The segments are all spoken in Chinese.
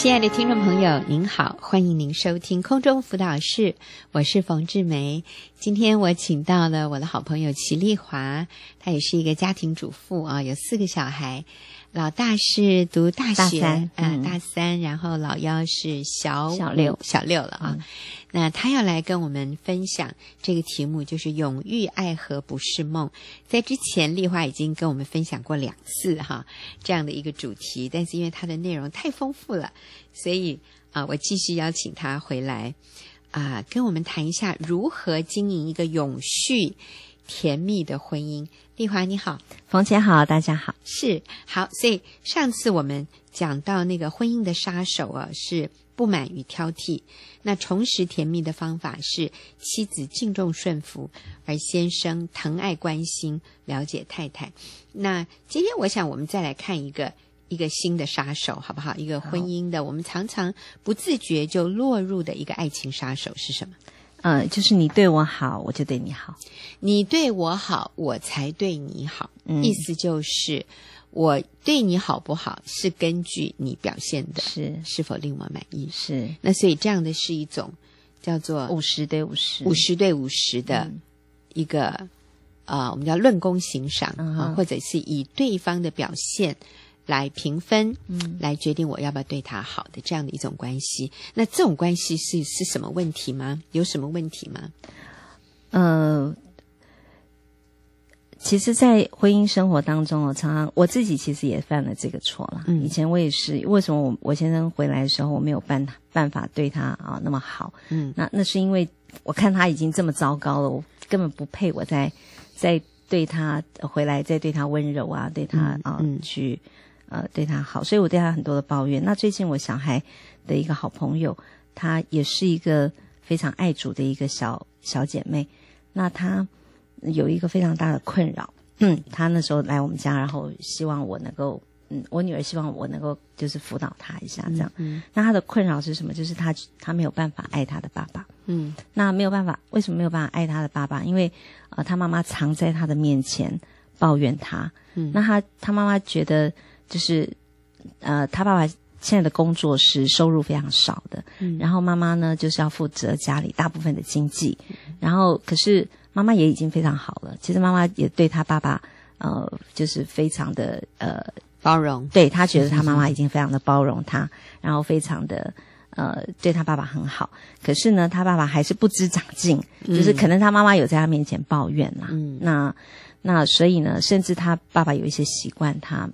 亲爱的听众朋友，您好，欢迎您收听空中辅导室，我是冯志梅。今天我请到了我的好朋友齐丽华，她也是一个家庭主妇啊，有四个小孩。老大是读大学，大三，嗯，大三，然后老幺是小小六，小六了啊。嗯、那他要来跟我们分享这个题目，就是“永浴爱河不是梦”。在之前，丽华已经跟我们分享过两次哈这样的一个主题，但是因为它的内容太丰富了，所以啊，我继续邀请他回来啊，跟我们谈一下如何经营一个永续甜蜜的婚姻。丽华你好，冯姐好，大家好，是好。所以上次我们讲到那个婚姻的杀手啊，是不满与挑剔。那重拾甜蜜的方法是妻子敬重顺服，而先生疼爱关心了解太太。那今天我想我们再来看一个一个新的杀手，好不好？一个婚姻的，我们常常不自觉就落入的一个爱情杀手是什么？嗯，就是你对我好，我就对你好；你对我好，我才对你好。嗯，意思就是我对你好不好，是根据你表现的是是否令我满意。是，那所以这样的是一种叫做五十对五十，五十对五十的一个啊、嗯呃，我们叫论功行赏啊、或者是以对方的表现。来评分，嗯，来决定我要不要对他好的这样的一种关系。那这种关系是是什么问题吗？有什么问题吗？呃，其实，在婚姻生活当中，我常常我自己其实也犯了这个错了。嗯，以前我也是，为什么我我先生回来的时候，我没有办办法对他啊那么好？嗯，那那是因为我看他已经这么糟糕了，我根本不配我在在对他回来再对他温柔啊，对他啊、去。呃，对他好，所以我对他很多的抱怨。那最近我小孩的一个好朋友，她也是一个非常爱主的一个小小姐妹。那她有一个非常大的困扰。嗯，她那时候来我们家，然后希望我能够，嗯，我女儿希望我能够就是辅导她一下，这样。嗯。那她的困扰是什么？就是她她没有办法爱她的爸爸。嗯。那没有办法，为什么没有办法爱她的爸爸？因为呃，她妈妈常在她的面前抱怨她。嗯。那她她妈妈觉得。就是，呃，他爸爸现在的工作是收入非常少的，嗯，然后妈妈呢就是要负责家里大部分的经济，嗯，然后可是妈妈也已经非常好了。其实妈妈也对他爸爸，呃，就是非常的呃包容，对，他觉得他妈妈已经非常的包容他，然后非常的呃对他爸爸很好。可是呢，他爸爸还是不知长进，嗯，就是可能他妈妈有在他面前抱怨啦，嗯，那那所以呢，甚至他爸爸有一些习惯他。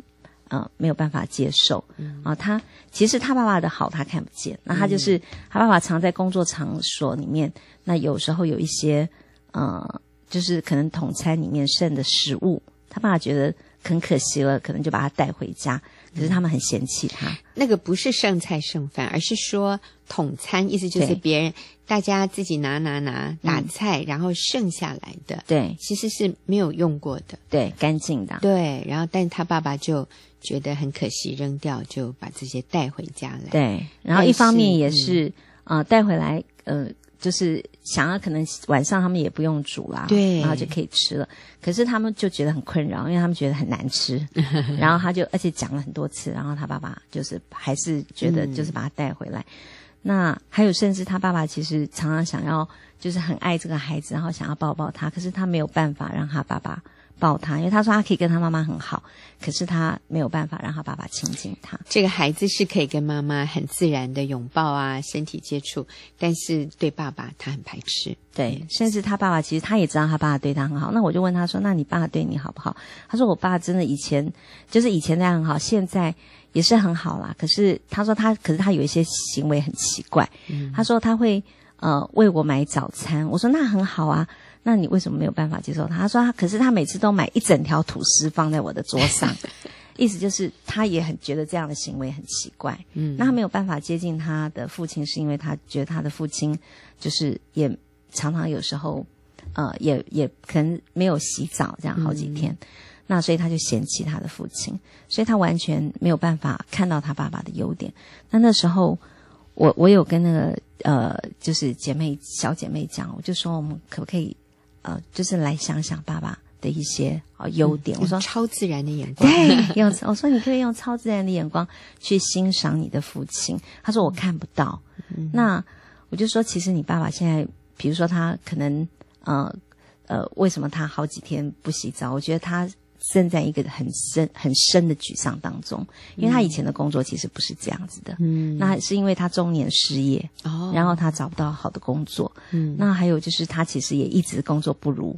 呃，没有办法接受。嗯、啊，他其实他爸爸的好他看不见。那他就是、嗯、他爸爸常在工作场所里面，那有时候有一些呃，就是可能统餐里面剩的食物，他爸爸觉得很可惜了，可能就把他带回家。可是他们很嫌弃他。嗯、那个不是剩菜剩饭，而是说统餐，意思就是别人大家自己拿拿拿打菜，嗯、然后剩下来的，对，其实是没有用过的，对，干净的，对。然后，但是他爸爸就。觉得很可惜，扔掉就把这些带回家来。对，然后一方面也是啊、嗯呃，带回来呃，就是想要可能晚上他们也不用煮啦，对，然后就可以吃了。可是他们就觉得很困扰，因为他们觉得很难吃。然后他就而且讲了很多次，然后他爸爸就是还是觉得就是把他带回来。嗯、那还有甚至他爸爸其实常常想要就是很爱这个孩子，然后想要抱抱他，可是他没有办法让他爸爸。抱他，因为他说他可以跟他妈妈很好，可是他没有办法让他爸爸亲近他。这个孩子是可以跟妈妈很自然的拥抱啊，身体接触，但是对爸爸他很排斥。对，甚至他爸爸其实他也知道他爸爸对他很好。那我就问他说：“那你爸对你好不好？”他说：“我爸真的以前就是以前那样很好，现在也是很好啦。可是他说他，可是他有一些行为很奇怪。嗯，他说他会呃为我买早餐。我说那很好啊。”那你为什么没有办法接受他？他说他，可是他每次都买一整条吐司放在我的桌上，意思就是他也很觉得这样的行为很奇怪。嗯，那他没有办法接近他的父亲，是因为他觉得他的父亲就是也常常有时候，呃，也也可能没有洗澡这样好几天，嗯、那所以他就嫌弃他的父亲，所以他完全没有办法看到他爸爸的优点。那那时候，我我有跟那个呃，就是姐妹小姐妹讲，我就说我们可不可以？呃，就是来想想爸爸的一些啊优点。我说超自然的眼光，对，用 我说你可以用超自然的眼光去欣赏你的父亲。他说我看不到，那我就说其实你爸爸现在，比如说他可能呃呃，为什么他好几天不洗澡？我觉得他。正在一个很深很深的沮丧当中，因为他以前的工作其实不是这样子的。嗯，那是因为他中年失业，哦，然后他找不到好的工作。嗯，那还有就是他其实也一直工作不如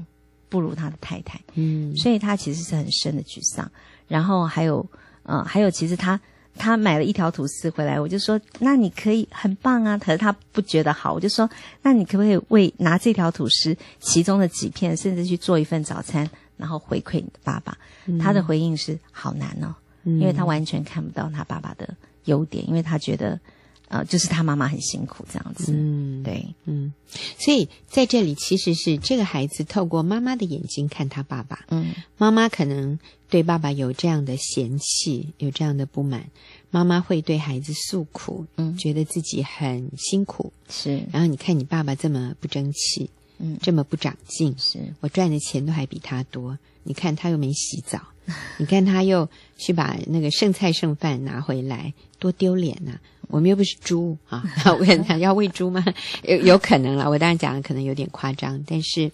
不如他的太太。嗯，所以他其实是很深的沮丧。然后还有呃，还有其实他他买了一条吐司回来，我就说那你可以很棒啊，可是他不觉得好，我就说那你可不可以为拿这条吐司其中的几片，甚至去做一份早餐？然后回馈你的爸爸，嗯、他的回应是好难哦，嗯、因为他完全看不到他爸爸的优点，因为他觉得，呃，就是他妈妈很辛苦这样子。嗯，对，嗯，所以在这里其实是这个孩子透过妈妈的眼睛看他爸爸。嗯，妈妈可能对爸爸有这样的嫌弃，有这样的不满，妈妈会对孩子诉苦，嗯，觉得自己很辛苦，是。然后你看你爸爸这么不争气。嗯，这么不长进，是我赚的钱都还比他多。你看他又没洗澡，你看他又去把那个剩菜剩饭拿回来，多丢脸呐、啊！我们又不是猪啊！我跟他要喂猪吗？有 有可能了。我当然讲的可能有点夸张，但是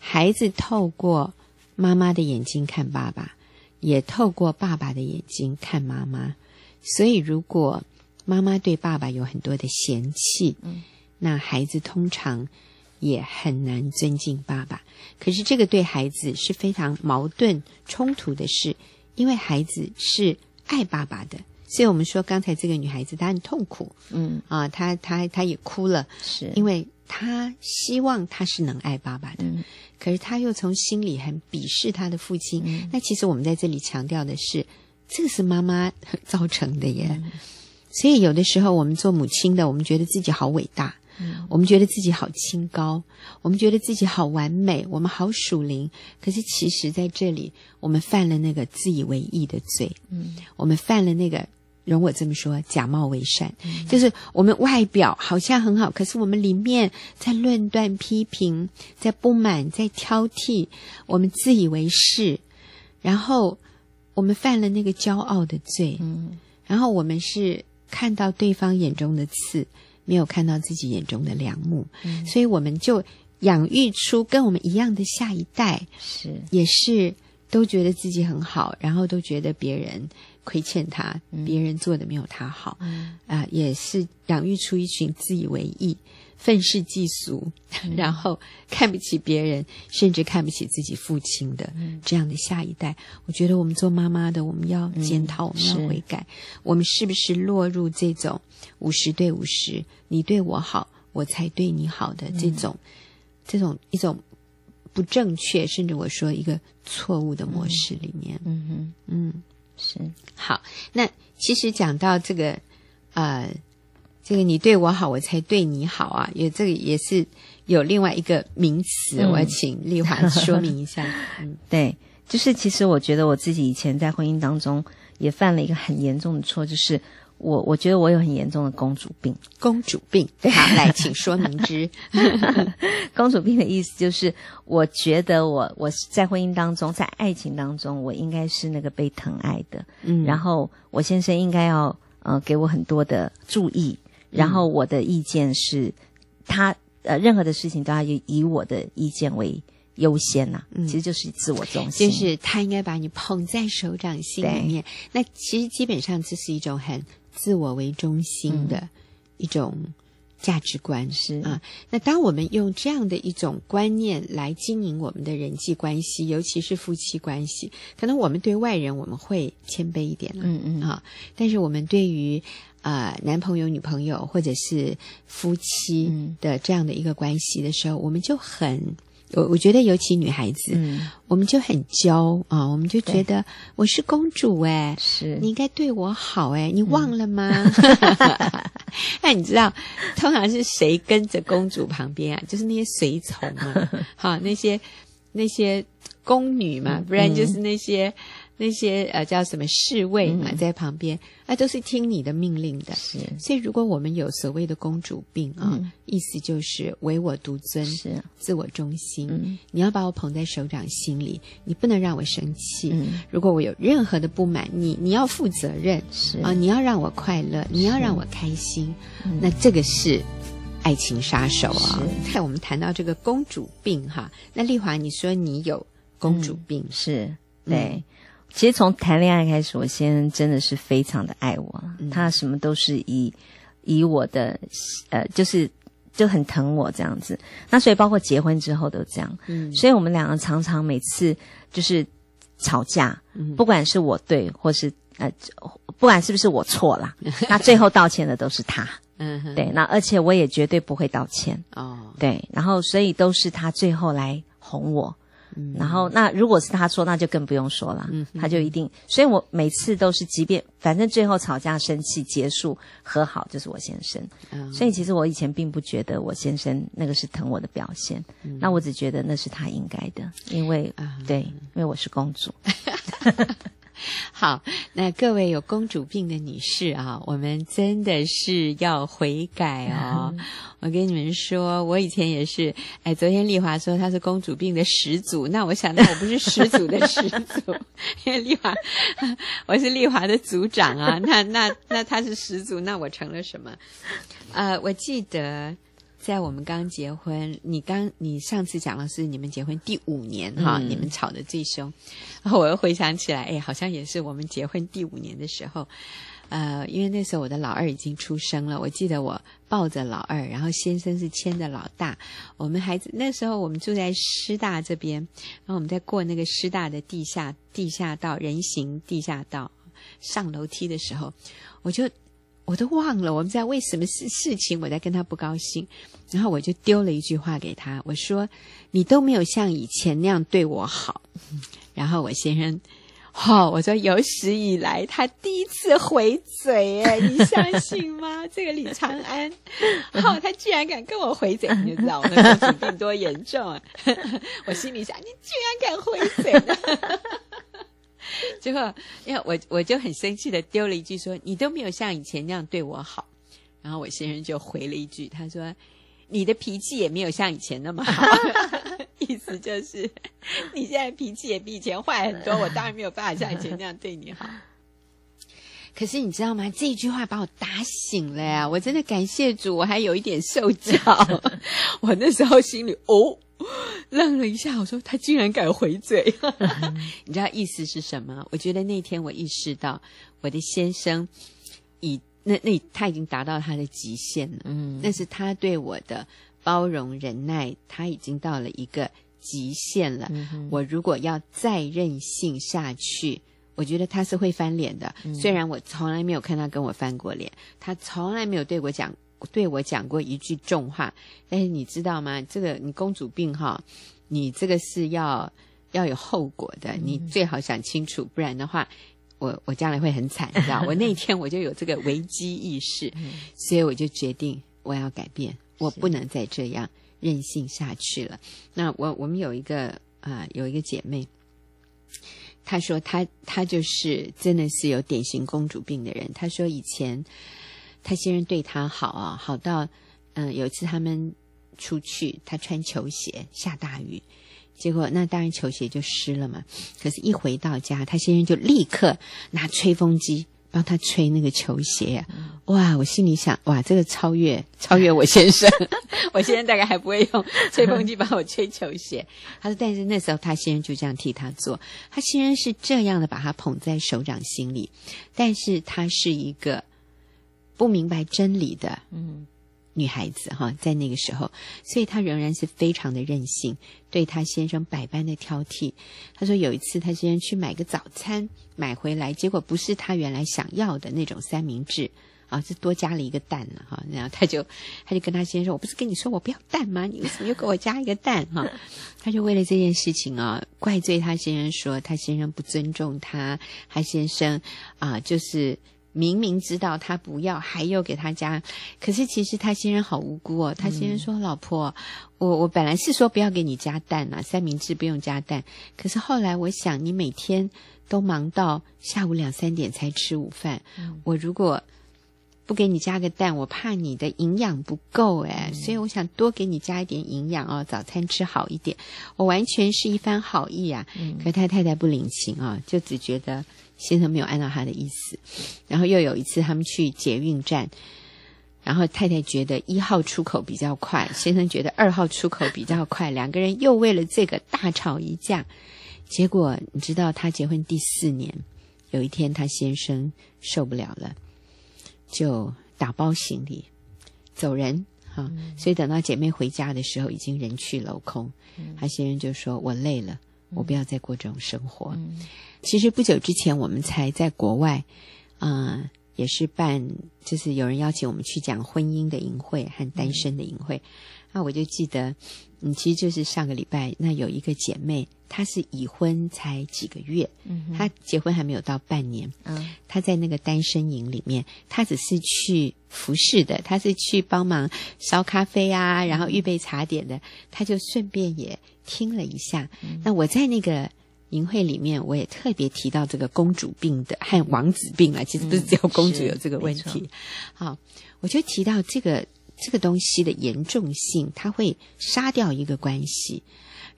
孩子透过妈妈的眼睛看爸爸，也透过爸爸的眼睛看妈妈。所以，如果妈妈对爸爸有很多的嫌弃，嗯，那孩子通常。也很难尊敬爸爸，可是这个对孩子是非常矛盾冲突的事，因为孩子是爱爸爸的，所以我们说刚才这个女孩子她很痛苦，嗯。啊，她她她也哭了，是。因为她希望她是能爱爸爸的，嗯、可是她又从心里很鄙视她的父亲。嗯、那其实我们在这里强调的是，这个是妈妈造成的耶，嗯、所以有的时候我们做母亲的，我们觉得自己好伟大。嗯，我们觉得自己好清高，我们觉得自己好完美，我们好属灵。可是其实在这里，我们犯了那个自以为意的罪。嗯，我们犯了那个，容我这么说，假冒为善，嗯、就是我们外表好像很好，可是我们里面在论断、批评，在不满、在挑剔，我们自以为是，然后我们犯了那个骄傲的罪。嗯，然后我们是看到对方眼中的刺。没有看到自己眼中的良木，嗯、所以我们就养育出跟我们一样的下一代，是。也是都觉得自己很好，然后都觉得别人亏欠他，嗯、别人做的没有他好，啊、也是养育出一群自以为义。愤世嫉俗，然后看不起别人，甚至看不起自己父亲的这样的下一代，我觉得我们做妈妈的，我们要检讨，我们要悔改，我们是不是落入这种五十对五十，你对我好，我才对你好的这种这种一种不正确，甚至我说一个错误的模式里面。嗯哼，嗯，是。好。那其实讲到这个，呃。这个你对我好，我才对你好啊！也这个也是有另外一个名词，嗯、我要请丽华说明一下。嗯，对，就是其实我觉得我自己以前在婚姻当中也犯了一个很严重的错，就是我我觉得我有很严重的公主病。公主病，好，来，请说明之。公主病的意思就是，我觉得我我在婚姻当中，在爱情当中，我应该是那个被疼爱的。嗯，然后我先生应该要呃给我很多的注意。然后我的意见是，他呃任何的事情都要以以我的意见为优先呐、啊，嗯、其实就是自我中心，就是他应该把你捧在手掌心里面。那其实基本上这是一种很自我为中心的一种价值观，是。啊。那当我们用这样的一种观念来经营我们的人际关系，尤其是夫妻关系，可能我们对外人我们会谦卑一点了，嗯嗯。啊，但是我们对于呃，男朋友、女朋友，或者是夫妻的这样的一个关系的时候，嗯、我们就很，我我觉得尤其女孩子，嗯、我们就很娇啊，我们就觉得我是公主哎，是你应该对我好哎，你忘了吗？那你知道，通常是谁跟着公主旁边啊？就是那些随从嘛，好那些那些宫女嘛，不然就是那些。那些呃叫什么侍卫嘛，嗯、在旁边，啊，都是听你的命令的。是，所以如果我们有所谓的公主病啊，嗯、意思就是唯我独尊，是自我中心。嗯、你要把我捧在手掌心里，你不能让我生气。嗯、如果我有任何的不满，你你要负责任。是啊，你要让我快乐，你要让我开心。那这个是爱情杀手啊！看我们谈到这个公主病哈，那丽华，你说你有公主病，嗯、是对。嗯其实从谈恋爱开始，我先生真的是非常的爱我，嗯、他什么都是以以我的呃，就是就很疼我这样子。那所以包括结婚之后都这样。嗯，所以我们两个常常每次就是吵架，嗯、不管是我对或是呃，不管是不是我错啦，那最后道歉的都是他。嗯哼，对，那而且我也绝对不会道歉。哦，对，然后所以都是他最后来哄我。然后，那如果是他说，那就更不用说了。嗯，他就一定。所以我每次都是，即便反正最后吵架、生气结束和好，就是我先生。嗯，所以其实我以前并不觉得我先生那个是疼我的表现。嗯，那我只觉得那是他应该的，因为对，因为我是公主。好，那各位有公主病的女士啊，我们真的是要悔改哦。嗯、我跟你们说，我以前也是。哎，昨天丽华说她是公主病的始祖，那我想到我不是始祖的始祖，因为丽华，我是丽华的组长啊。那那那她是始祖，那我成了什么？呃，我记得。在我们刚结婚，你刚你上次讲的是你们结婚第五年哈，嗯、你们吵得最凶，然后我又回想起来，哎，好像也是我们结婚第五年的时候，呃，因为那时候我的老二已经出生了，我记得我抱着老二，然后先生是牵着老大，我们孩子那时候我们住在师大这边，然后我们在过那个师大的地下地下道人行地下道上楼梯的时候，我就。我都忘了我们在为什么事事情，我在跟他不高兴，然后我就丢了一句话给他，我说：“你都没有像以前那样对我好。”然后我先生，哦，我说有史以来他第一次回嘴，哎，你相信吗？这个李长安，哦，他居然敢跟我回嘴，你就知道我的公主病多严重啊！我心里想，你居然敢回嘴？结果，因为我我就很生气的丢了一句说：“你都没有像以前那样对我好。”然后我先生就回了一句，他说：“你的脾气也没有像以前那么好。”意思就是你现在脾气也比以前坏很多，我当然没有办法像以前那样对你好。可是你知道吗？这一句话把我打醒了呀！我真的感谢主，我还有一点受教。我那时候心里哦。愣了一下，我说他竟然敢回嘴，你知道意思是什么？我觉得那天我意识到我的先生已那那他已经达到他的极限了，嗯，那是他对我的包容忍耐，他已经到了一个极限了。嗯、我如果要再任性下去，我觉得他是会翻脸的。嗯、虽然我从来没有看他跟我翻过脸，他从来没有对我讲。对我讲过一句重话，但是你知道吗？这个你公主病哈，你这个是要要有后果的，你最好想清楚，不然的话，我我将来会很惨，你知道？我那天我就有这个危机意识，所以我就决定我要改变，我不能再这样任性下去了。那我我们有一个啊、呃，有一个姐妹，她说她她就是真的是有典型公主病的人，她说以前。他先生对他好啊，好到，嗯，有一次他们出去，他穿球鞋，下大雨，结果那当然球鞋就湿了嘛。可是，一回到家，他先生就立刻拿吹风机帮他吹那个球鞋呀。哇，我心里想，哇，这个超越超越我先生，我先生大概还不会用吹风机帮我吹球鞋。他说，但是那时候他先生就这样替他做，他先生是这样的把他捧在手掌心里，但是他是一个。不明白真理的，嗯，女孩子哈，在那个时候，所以她仍然是非常的任性，对她先生百般的挑剔。她说有一次，她先生去买个早餐，买回来，结果不是她原来想要的那种三明治啊，是多加了一个蛋了哈。然后她就，她就跟她先生说：“我不是跟你说我不要蛋吗？你为什么又给我加一个蛋？”哈，她就为了这件事情啊，怪罪她先生说她先生不尊重她，她先生啊，就是。明明知道他不要，还要给他加。可是其实他先生好无辜哦。他先生说：“嗯、老婆，我我本来是说不要给你加蛋啊，三明治不用加蛋。可是后来我想，你每天都忙到下午两三点才吃午饭，嗯、我如果不给你加个蛋，我怕你的营养不够哎，嗯、所以我想多给你加一点营养哦，早餐吃好一点。我完全是一番好意啊。嗯、可是他太太不领情啊，就只觉得。”先生没有按照他的意思，然后又有一次他们去捷运站，然后太太觉得一号出口比较快，先生觉得二号出口比较快，两个人又为了这个大吵一架。结果你知道，他结婚第四年，有一天他先生受不了了，就打包行李走人哈。所以等到姐妹回家的时候，已经人去楼空。他先生就说：“我累了，我不要再过这种生活。”其实不久之前，我们才在国外，啊、呃，也是办，就是有人邀请我们去讲婚姻的营会和单身的营会。那、嗯、我就记得，嗯，其实就是上个礼拜，那有一个姐妹，她是已婚才几个月，嗯，她结婚还没有到半年，嗯，她在那个单身营里面，她只是去服侍的，她是去帮忙烧咖啡啊，然后预备茶点的，她就顺便也听了一下。嗯、那我在那个。营会里面，我也特别提到这个公主病的和王子病啊，其实不是只有公主有这个问题。好，我就提到这个这个东西的严重性，它会杀掉一个关系。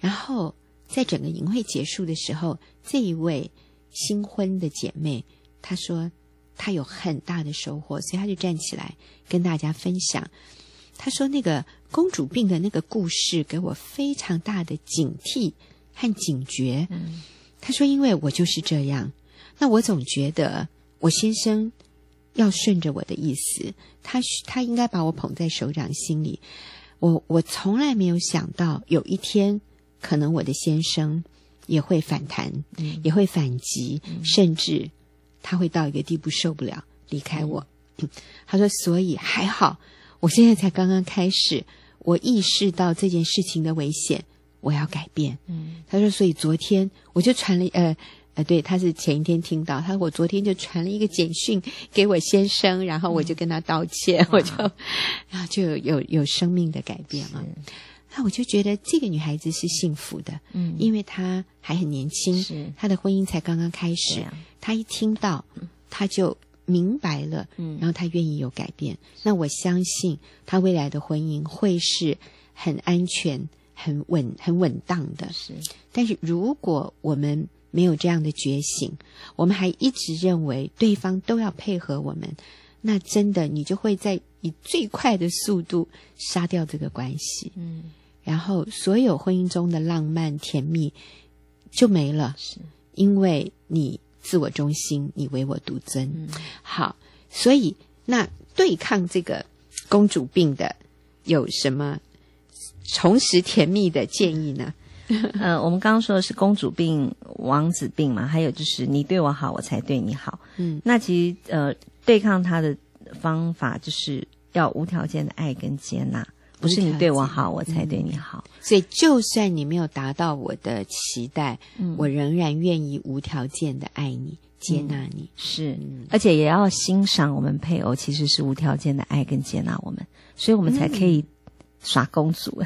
然后在整个淫秽结束的时候，这一位新婚的姐妹她说她有很大的收获，所以她就站起来跟大家分享。她说那个公主病的那个故事给我非常大的警惕。和警觉，他说：“因为我就是这样，那我总觉得我先生要顺着我的意思，他他应该把我捧在手掌心里。我我从来没有想到有一天，可能我的先生也会反弹，嗯、也会反击，嗯、甚至他会到一个地步受不了离开我。嗯” 他说：“所以还好，我现在才刚刚开始，我意识到这件事情的危险。”我要改变。嗯，他说，所以昨天我就传了，呃，呃，对，他是前一天听到，他说我昨天就传了一个简讯给我先生，然后我就跟他道歉，嗯、我就，然后就有有，有生命的改变了。那我就觉得这个女孩子是幸福的，嗯，因为她还很年轻，是她的婚姻才刚刚开始，啊、她一听到，她就明白了，嗯，然后她愿意有改变。嗯、那我相信她未来的婚姻会是很安全。很稳、很稳当的，是。但是如果我们没有这样的觉醒，我们还一直认为对方都要配合我们，那真的你就会在以最快的速度杀掉这个关系。嗯。然后所有婚姻中的浪漫甜蜜就没了，是因为你自我中心，你唯我独尊。嗯。好，所以那对抗这个公主病的有什么？重拾甜蜜的建议呢？呃，我们刚刚说的是公主病、王子病嘛，还有就是你对我好，我才对你好。嗯，那其实呃，对抗他的方法就是要无条件的爱跟接纳，不是你对我好，我才对你好。嗯，所以，就算你没有达到我的期待，嗯，我仍然愿意无条件的爱你、接纳你。嗯，是，嗯，而且也要欣赏我们配偶其实是无条件的爱跟接纳我们，所以我们才可以。耍公主，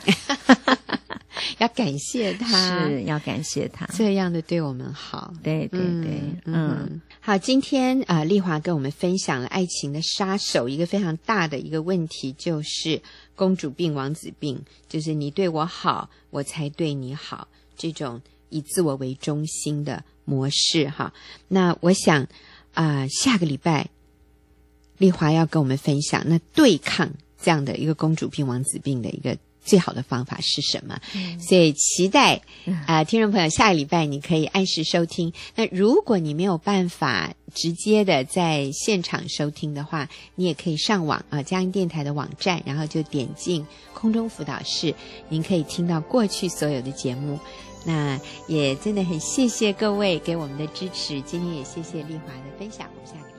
要感谢他，是要感谢他这样的对我们好。对对对，嗯，嗯好，今天啊、呃，丽华跟我们分享了爱情的杀手，一个非常大的一个问题，就是公主病、王子病，就是你对我好，我才对你好，这种以自我为中心的模式。哈，那我想啊、呃，下个礼拜丽华要跟我们分享，那对抗。这样的一个公主病、王子病的一个最好的方法是什么？嗯、所以期待啊、呃，听众朋友下个礼拜你可以按时收听。那如果你没有办法直接的在现场收听的话，你也可以上网啊，佳音电台的网站，然后就点进空中辅导室，您可以听到过去所有的节目。那也真的很谢谢各位给我们的支持，今天也谢谢丽华的分享，我们下个。